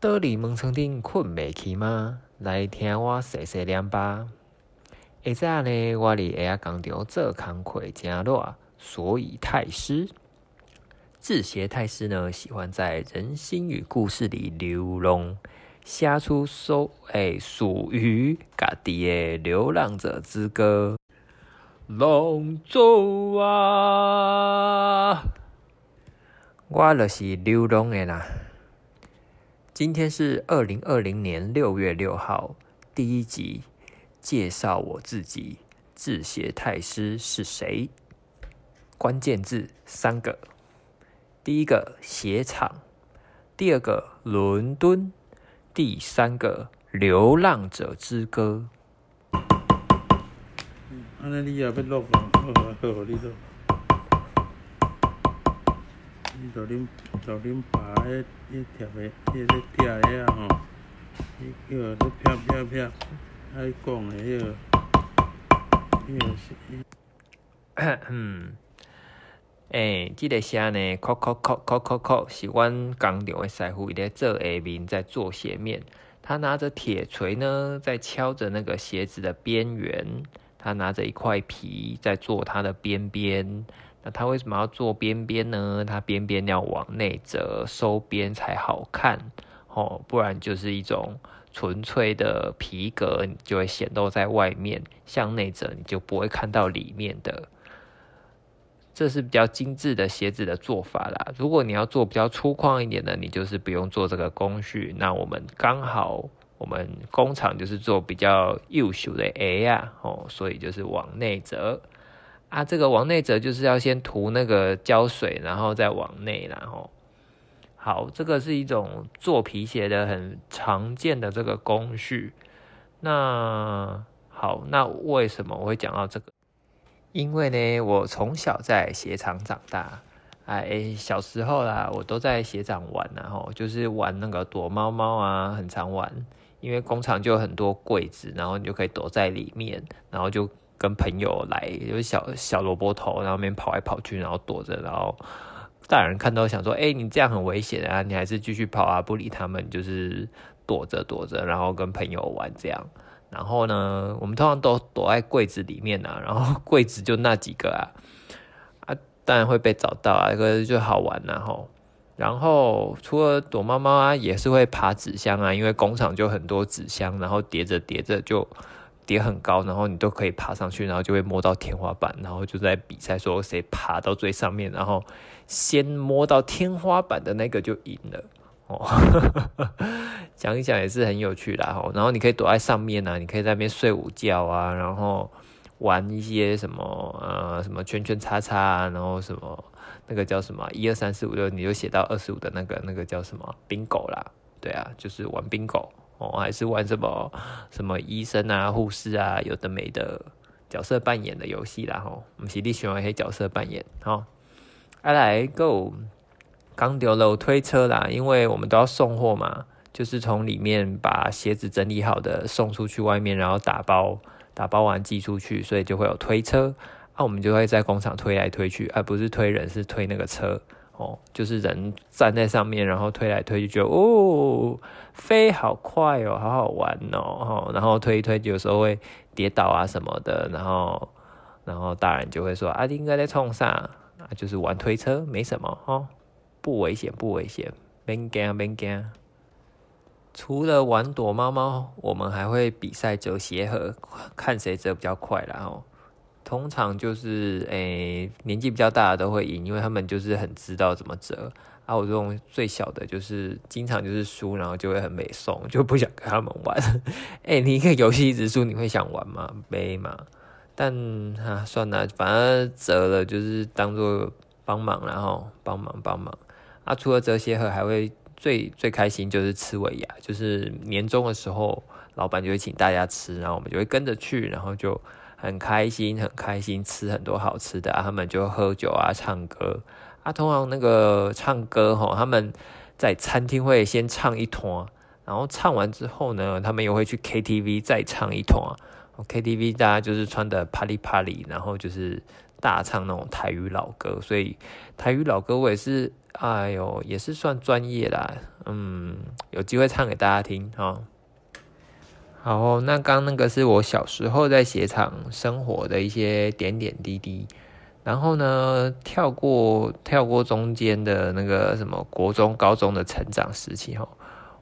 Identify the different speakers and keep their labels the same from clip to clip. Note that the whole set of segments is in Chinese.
Speaker 1: 倒伫门床顶困袂去吗？来听我细细念吧。下早呢，我伫下仔工厂做工课真热，所以太师。字协太师呢，喜欢在人心与故事里流浪，写出属诶属于家己的流浪者之歌。浪走啊，我就是流浪的啦。今天是二零二零年六月六号，第一集介绍我自己，字协太师是谁？关键字三个。第一个鞋厂，第二个伦敦，第三个流浪者之歌。
Speaker 2: 安尼你也要录啊？好啊，好，你录。你就恁就恁爸迄迄贴的，迄咧贴的啊吼，迄叫咧啪啪啪，爱讲的迄个，迄个是。
Speaker 1: 嗯。诶，即个写呢，扣扣扣扣扣扣，是阮工厂的师傅，伊咧做下面，在做鞋面。他拿着铁锤呢，在敲着那个鞋子的边缘。他拿着一块皮，在做它的边边。那他为什么要做边边呢？他边边要往内折，收边才好看哦，不然就是一种纯粹的皮革，你就会显露在外面。向内折，你就不会看到里面的。这是比较精致的鞋子的做法啦。如果你要做比较粗犷一点的，你就是不用做这个工序。那我们刚好，我们工厂就是做比较幼秀的 A 呀，哦，所以就是往内折啊。这个往内折就是要先涂那个胶水，然后再往内，然后好，这个是一种做皮鞋的很常见的这个工序。那好，那为什么我会讲到这个？因为呢，我从小在鞋厂长大，哎，小时候啦，我都在鞋厂玩，然后就是玩那个躲猫猫啊，很常玩。因为工厂就有很多柜子，然后你就可以躲在里面，然后就跟朋友来，有小小萝卜头，然后面跑来跑去，然后躲着，然后大人看到想说，哎，你这样很危险啊，你还是继续跑啊，不理他们，就是躲着躲着，然后跟朋友玩这样。然后呢，我们通常都躲在柜子里面啊，然后柜子就那几个啊，啊，当然会被找到啊，这个就好玩然后，然后除了躲猫猫啊，也是会爬纸箱啊，因为工厂就很多纸箱，然后叠着叠着就叠很高，然后你都可以爬上去，然后就会摸到天花板，然后就在比赛说谁爬到最上面，然后先摸到天花板的那个就赢了。哦，讲一讲也是很有趣的哈。然后你可以躲在上面啊，你可以在那边睡午觉啊，然后玩一些什么呃什么圈圈叉叉啊，然后什么那个叫什么一二三四五六，你就写到二十五的那个那个叫什么冰狗啦，对啊，就是玩冰狗哦，还是玩什么什么医生啊、护士啊，有的没的角色扮演的游戏啦吼。我们实际喜欢黑角色扮演好，来 Go。刚丢了推车啦，因为我们都要送货嘛，就是从里面把鞋子整理好的送出去外面，然后打包，打包完寄出去，所以就会有推车。那我们就会在工厂推来推去，而不是推人，是推那个车哦，就是人站在上面，然后推来推去，就哦，飞好快哦，好好玩哦，然后推一推，有时候会跌倒啊什么的，然后，然后大人就会说啊，应该在冲上，啊，就是玩推车，没什么哦。不危险，不危险，别惊，别惊。除了玩躲猫猫，我们还会比赛折鞋盒，看谁折比较快然后通常就是诶，年纪比较大的都会赢，因为他们就是很知道怎么折。啊，我这种最小的，就是经常就是输，然后就会很美送，就不想跟他们玩。诶，你一个游戏一直输，你会想玩吗？没嘛。但啊，算了，反正折了就是当做帮忙，然后帮忙帮忙。啊，除了折鞋盒，还会最最开心就是吃尾牙，就是年终的时候，老板就会请大家吃，然后我们就会跟着去，然后就很开心，很开心吃很多好吃的，他们就喝酒啊，唱歌。啊，通常那个唱歌吼，他们在餐厅会先唱一团，然后唱完之后呢，他们又会去 KTV 再唱一团，KTV 大家就是穿的啪里啪里，然后就是大唱那种台语老歌，所以台语老歌我也是，哎呦，也是算专业啦。嗯，有机会唱给大家听好，那刚那个是我小时候在鞋厂生活的一些点点滴滴。然后呢，跳过跳过中间的那个什么国中、高中的成长时期哈。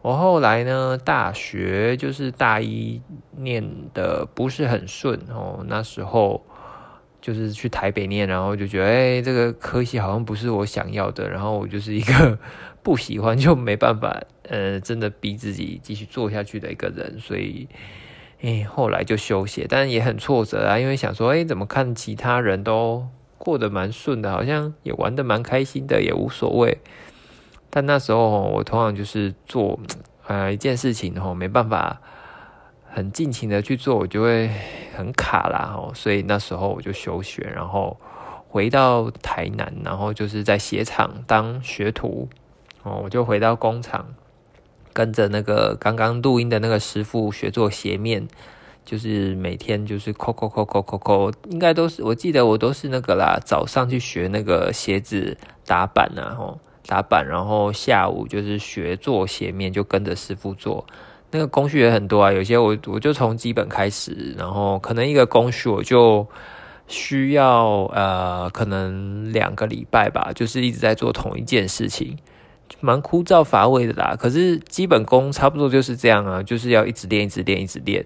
Speaker 1: 我后来呢，大学就是大一念的不是很顺哦，那时候就是去台北念，然后就觉得哎，这个科系好像不是我想要的，然后我就是一个 不喜欢就没办法，呃，真的逼自己继续做下去的一个人，所以哎，后来就休息，但也很挫折啊，因为想说，哎，怎么看其他人都过得蛮顺的，好像也玩得蛮开心的，也无所谓。但那时候我通常就是做呃一件事情吼，没办法很尽情的去做，我就会很卡啦吼，所以那时候我就休学，然后回到台南，然后就是在鞋厂当学徒哦，我就回到工厂，跟着那个刚刚录音的那个师傅学做鞋面，就是每天就是扣扣扣扣扣扣，应该都是我记得我都是那个啦，早上去学那个鞋子打板啊吼。打板，然后下午就是学做鞋面，就跟着师傅做。那个工序也很多啊，有些我我就从基本开始，然后可能一个工序我就需要呃，可能两个礼拜吧，就是一直在做同一件事情，蛮枯燥乏味的啦。可是基本功差不多就是这样啊，就是要一直练，一直练，一直练，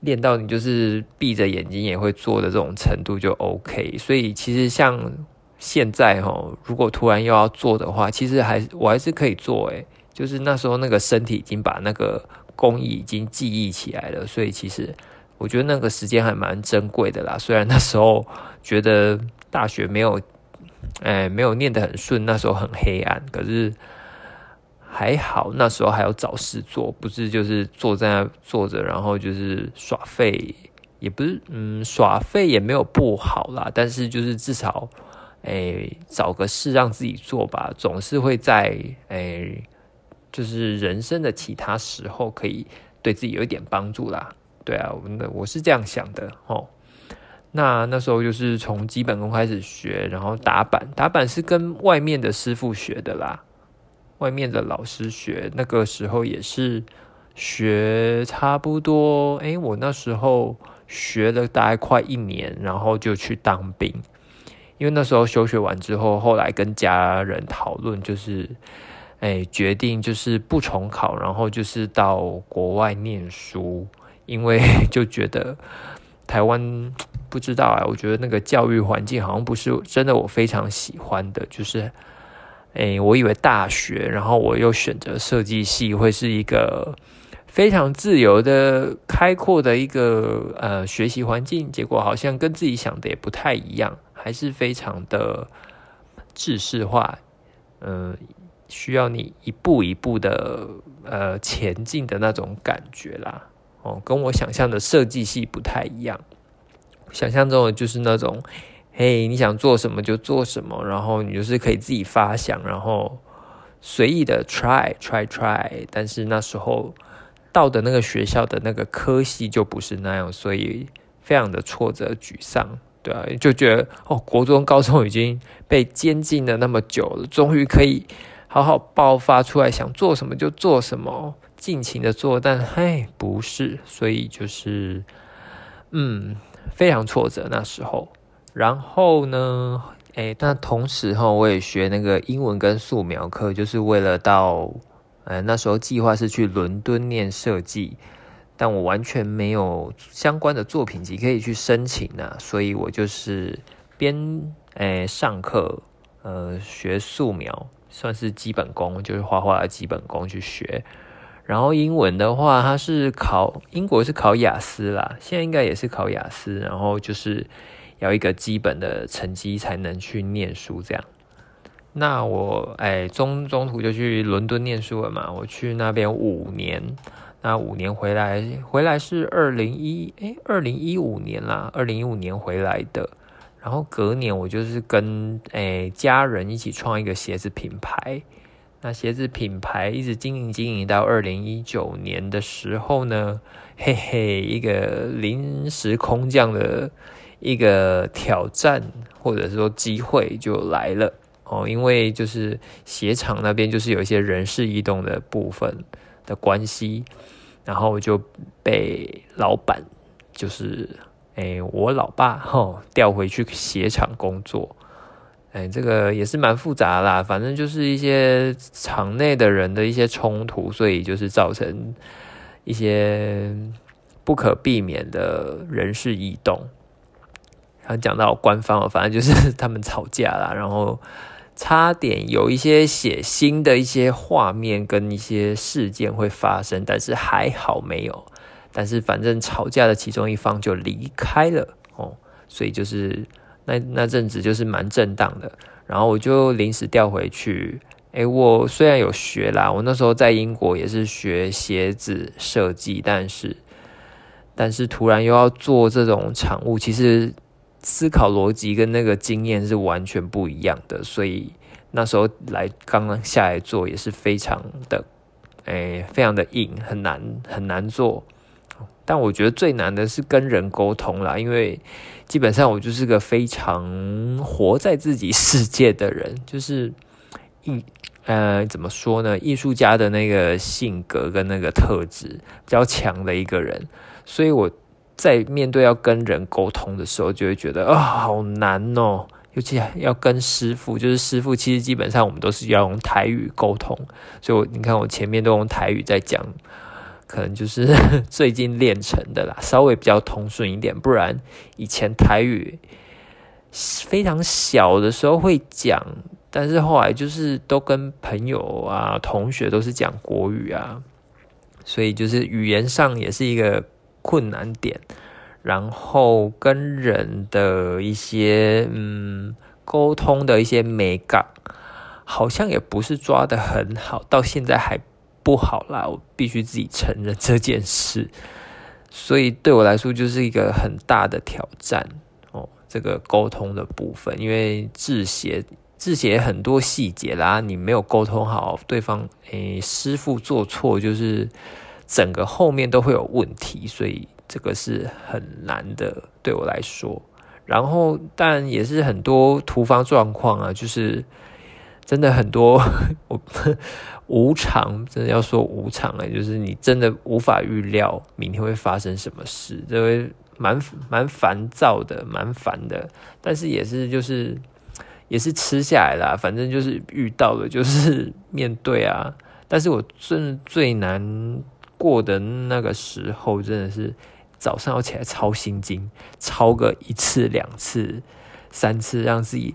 Speaker 1: 练到你就是闭着眼睛也会做的这种程度就 OK。所以其实像。现在哈，如果突然又要做的话，其实还我还是可以做诶，就是那时候那个身体已经把那个工艺已经记忆起来了，所以其实我觉得那个时间还蛮珍贵的啦。虽然那时候觉得大学没有，哎，没有念得很顺，那时候很黑暗，可是还好那时候还有找事做，不是就是坐在那坐着，然后就是耍废，也不是，嗯，耍废也没有不好啦，但是就是至少。哎，找个事让自己做吧，总是会在哎，就是人生的其他时候可以对自己有一点帮助啦。对啊，我我是这样想的哦。那那时候就是从基本功开始学，然后打板，打板是跟外面的师傅学的啦，外面的老师学。那个时候也是学差不多，哎，我那时候学了大概快一年，然后就去当兵。因为那时候休学完之后，后来跟家人讨论，就是，哎，决定就是不重考，然后就是到国外念书，因为 就觉得台湾不知道啊，我觉得那个教育环境好像不是真的我非常喜欢的，就是，哎，我以为大学，然后我又选择设计系，会是一个非常自由的、开阔的一个呃学习环境，结果好像跟自己想的也不太一样。还是非常的制式化，嗯，需要你一步一步的呃前进的那种感觉啦，哦，跟我想象的设计系不太一样。想象中的就是那种，嘿，你想做什么就做什么，然后你就是可以自己发想，然后随意的 try try try。但是那时候到的那个学校的那个科系就不是那样，所以非常的挫折沮丧。对啊，就觉得哦，国中、高中已经被监禁了那么久了，终于可以好好爆发出来，想做什么就做什么，尽情的做。但嘿，不是，所以就是嗯，非常挫折那时候。然后呢，哎，那同时哈，我也学那个英文跟素描课，就是为了到呃那时候计划是去伦敦念设计。但我完全没有相关的作品集可以去申请呢，所以我就是边诶上课，呃学素描，算是基本功，就是画画的基本功去学。然后英文的话，它是考英国是考雅思啦，现在应该也是考雅思，然后就是要一个基本的成绩才能去念书这样。那我诶中中途就去伦敦念书了嘛，我去那边五年。那五年回来，回来是二零一哎，二零一五年啦，二零一五年回来的。然后隔年我就是跟诶家人一起创一个鞋子品牌。那鞋子品牌一直经营经营到二零一九年的时候呢，嘿嘿，一个临时空降的一个挑战或者说机会就来了哦，因为就是鞋厂那边就是有一些人事异动的部分的关系，然后就被老板就是哎我老爸哈调回去鞋厂工作。哎，这个也是蛮复杂啦，反正就是一些场内的人的一些冲突，所以就是造成一些不可避免的人事异动。然后讲到官方，反正就是 他们吵架啦，然后差点有一些血腥的一些画面跟一些事件会发生，但是还好没有。但是反正吵架的其中一方就离开了哦，所以就是。那那阵子就是蛮震荡的，然后我就临时调回去。诶，我虽然有学啦，我那时候在英国也是学鞋子设计，但是但是突然又要做这种产物，其实思考逻辑跟那个经验是完全不一样的，所以那时候来刚刚下来做也是非常的，诶，非常的硬，很难很难做。但我觉得最难的是跟人沟通啦，因为基本上我就是个非常活在自己世界的人，就是艺呃怎么说呢？艺术家的那个性格跟那个特质比较强的一个人，所以我在面对要跟人沟通的时候，就会觉得啊好难哦，尤其要跟师傅，就是师傅其实基本上我们都是要用台语沟通，所以我你看我前面都用台语在讲。可能就是 最近练成的啦，稍微比较通顺一点，不然以前台语非常小的时候会讲，但是后来就是都跟朋友啊、同学都是讲国语啊，所以就是语言上也是一个困难点，然后跟人的一些嗯沟通的一些美感，好像也不是抓的很好，到现在还。不好啦，我必须自己承认这件事，所以对我来说就是一个很大的挑战哦。这个沟通的部分，因为制鞋制鞋很多细节啦，你没有沟通好，对方诶师傅做错，就是整个后面都会有问题，所以这个是很难的对我来说。然后，但也是很多突发状况啊，就是真的很多 我。无常，真的要说无常哎，就是你真的无法预料明天会发生什么事，这会蛮蛮烦躁的，蛮烦的。但是也是就是也是吃下来啦，反正就是遇到了就是面对啊。但是我真最难过的那个时候，真的是早上要起来抄心经，抄个一次两次。三次让自己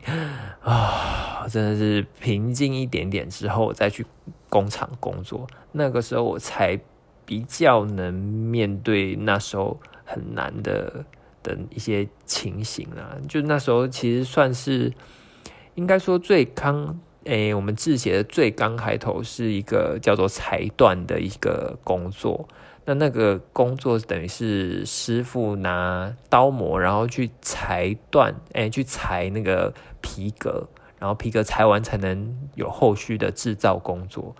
Speaker 1: 啊，真的是平静一点点之后再去工厂工作，那个时候我才比较能面对那时候很难的的一些情形啊。就那时候其实算是应该说最刚诶，我们制鞋的最刚开头是一个叫做裁断的一个工作。那那个工作等于是师傅拿刀模，然后去裁断，哎，去裁那个皮革，然后皮革裁完才能有后续的制造工作。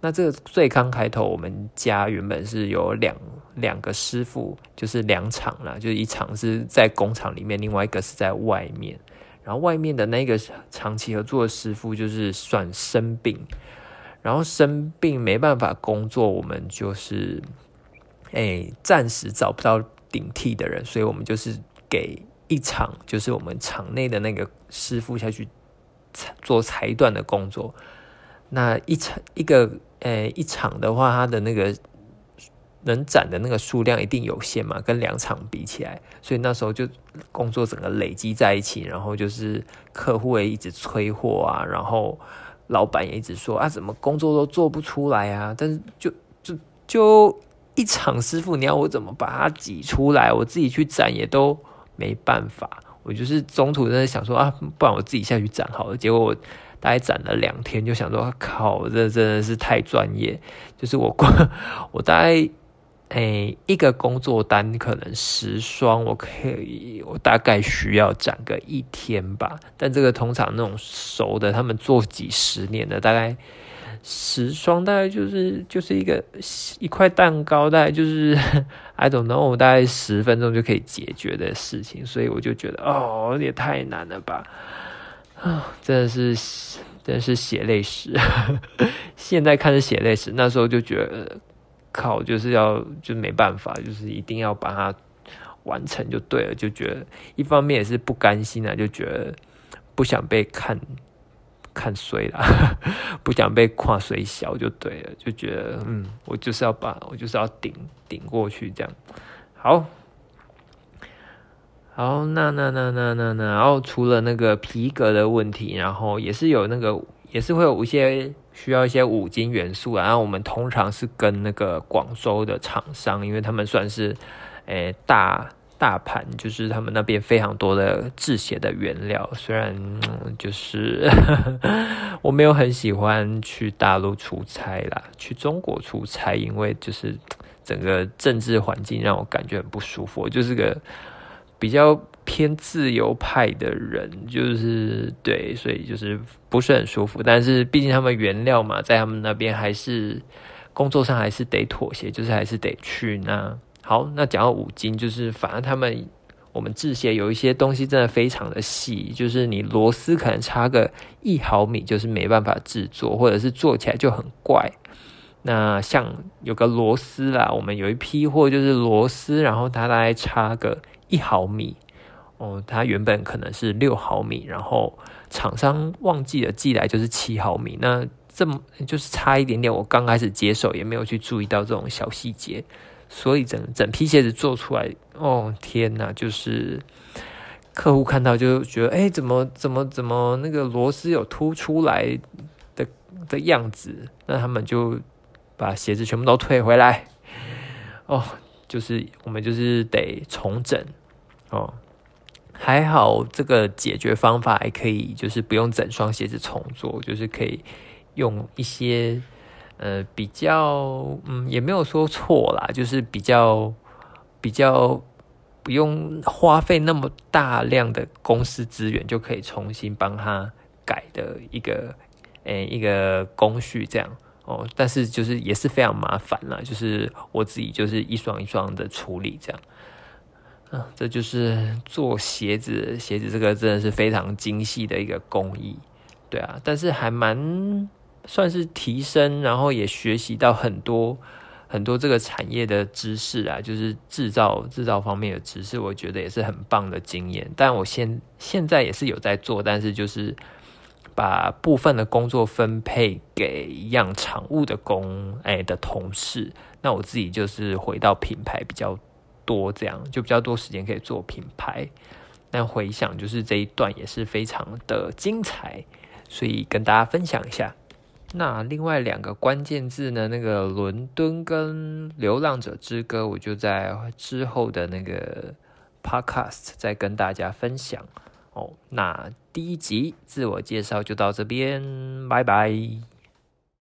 Speaker 1: 那这个最刚开头，我们家原本是有两两个师傅，就是两场啦，就是一场是在工厂里面，另外一个是在外面。然后外面的那个长期合作的师傅就是算生病，然后生病没办法工作，我们就是。哎，暂时找不到顶替的人，所以我们就是给一场，就是我们场内的那个师傅下去做裁断的工作。那一场一个，呃，一场的话，它的那个能展的那个数量一定有限嘛，跟两场比起来，所以那时候就工作整个累积在一起，然后就是客户也一直催货啊，然后老板也一直说啊，怎么工作都做不出来啊？但是就就就。一场师傅，你要我怎么把它挤出来？我自己去展也都没办法。我就是中途在想说啊，不然我自己下去斩好了。结果我大概斩了两天，就想说靠，这真的是太专业。就是我光我大概诶一个工作单可能十双，我可以我大概需要斩个一天吧。但这个通常那种熟的，他们做几十年的，大概。十双大概就是就是一个一块蛋糕，大概就是 I don't know，大概十分钟就可以解决的事情，所以我就觉得哦，也太难了吧，啊，真的是真的是血泪史。现在看是血泪史，那时候就觉得靠，就是要就没办法，就是一定要把它完成就对了，就觉得一方面也是不甘心啊，就觉得不想被看。看衰了，不想被跨水小就对了，就觉得嗯，我就是要把我就是要顶顶过去这样。好，好，那那那那那那，然后除了那个皮革的问题，然后也是有那个也是会有一些需要一些五金元素。然后我们通常是跟那个广州的厂商，因为他们算是诶大。大盘就是他们那边非常多的制鞋的原料，虽然就是 我没有很喜欢去大陆出差啦，去中国出差，因为就是整个政治环境让我感觉很不舒服。就是个比较偏自由派的人，就是对，所以就是不是很舒服。但是毕竟他们原料嘛，在他们那边还是工作上还是得妥协，就是还是得去那。好，那讲到五金，就是反正他们我们制鞋有一些东西真的非常的细，就是你螺丝可能差个一毫米，就是没办法制作，或者是做起来就很怪。那像有个螺丝啦，我们有一批货就是螺丝，然后它大概差个一毫米哦，它原本可能是六毫米，然后厂商忘记了寄来就是七毫米，那这么就是差一点点，我刚开始接手也没有去注意到这种小细节。所以整整批鞋子做出来，哦天哪！就是客户看到就觉得，哎，怎么怎么怎么那个螺丝有凸出来的的样子？那他们就把鞋子全部都退回来。哦，就是我们就是得重整哦。还好这个解决方法还可以，就是不用整双鞋子重做，就是可以用一些。呃，比较，嗯，也没有说错啦，就是比较比较不用花费那么大量的公司资源，就可以重新帮他改的一个，诶，一个工序这样哦。但是就是也是非常麻烦啦，就是我自己就是一双一双的处理这样。嗯，这就是做鞋子，鞋子这个真的是非常精细的一个工艺，对啊，但是还蛮。算是提升，然后也学习到很多很多这个产业的知识啊，就是制造制造方面的知识，我觉得也是很棒的经验。但我现现在也是有在做，但是就是把部分的工作分配给一样厂务的工哎的同事，那我自己就是回到品牌比较多，这样就比较多时间可以做品牌。但回想就是这一段也是非常的精彩，所以跟大家分享一下。那另外两个关键字呢？那个伦敦跟流浪者之歌，我就在之后的那个 podcast 再跟大家分享哦。那第一集自我介绍就到这边，拜拜。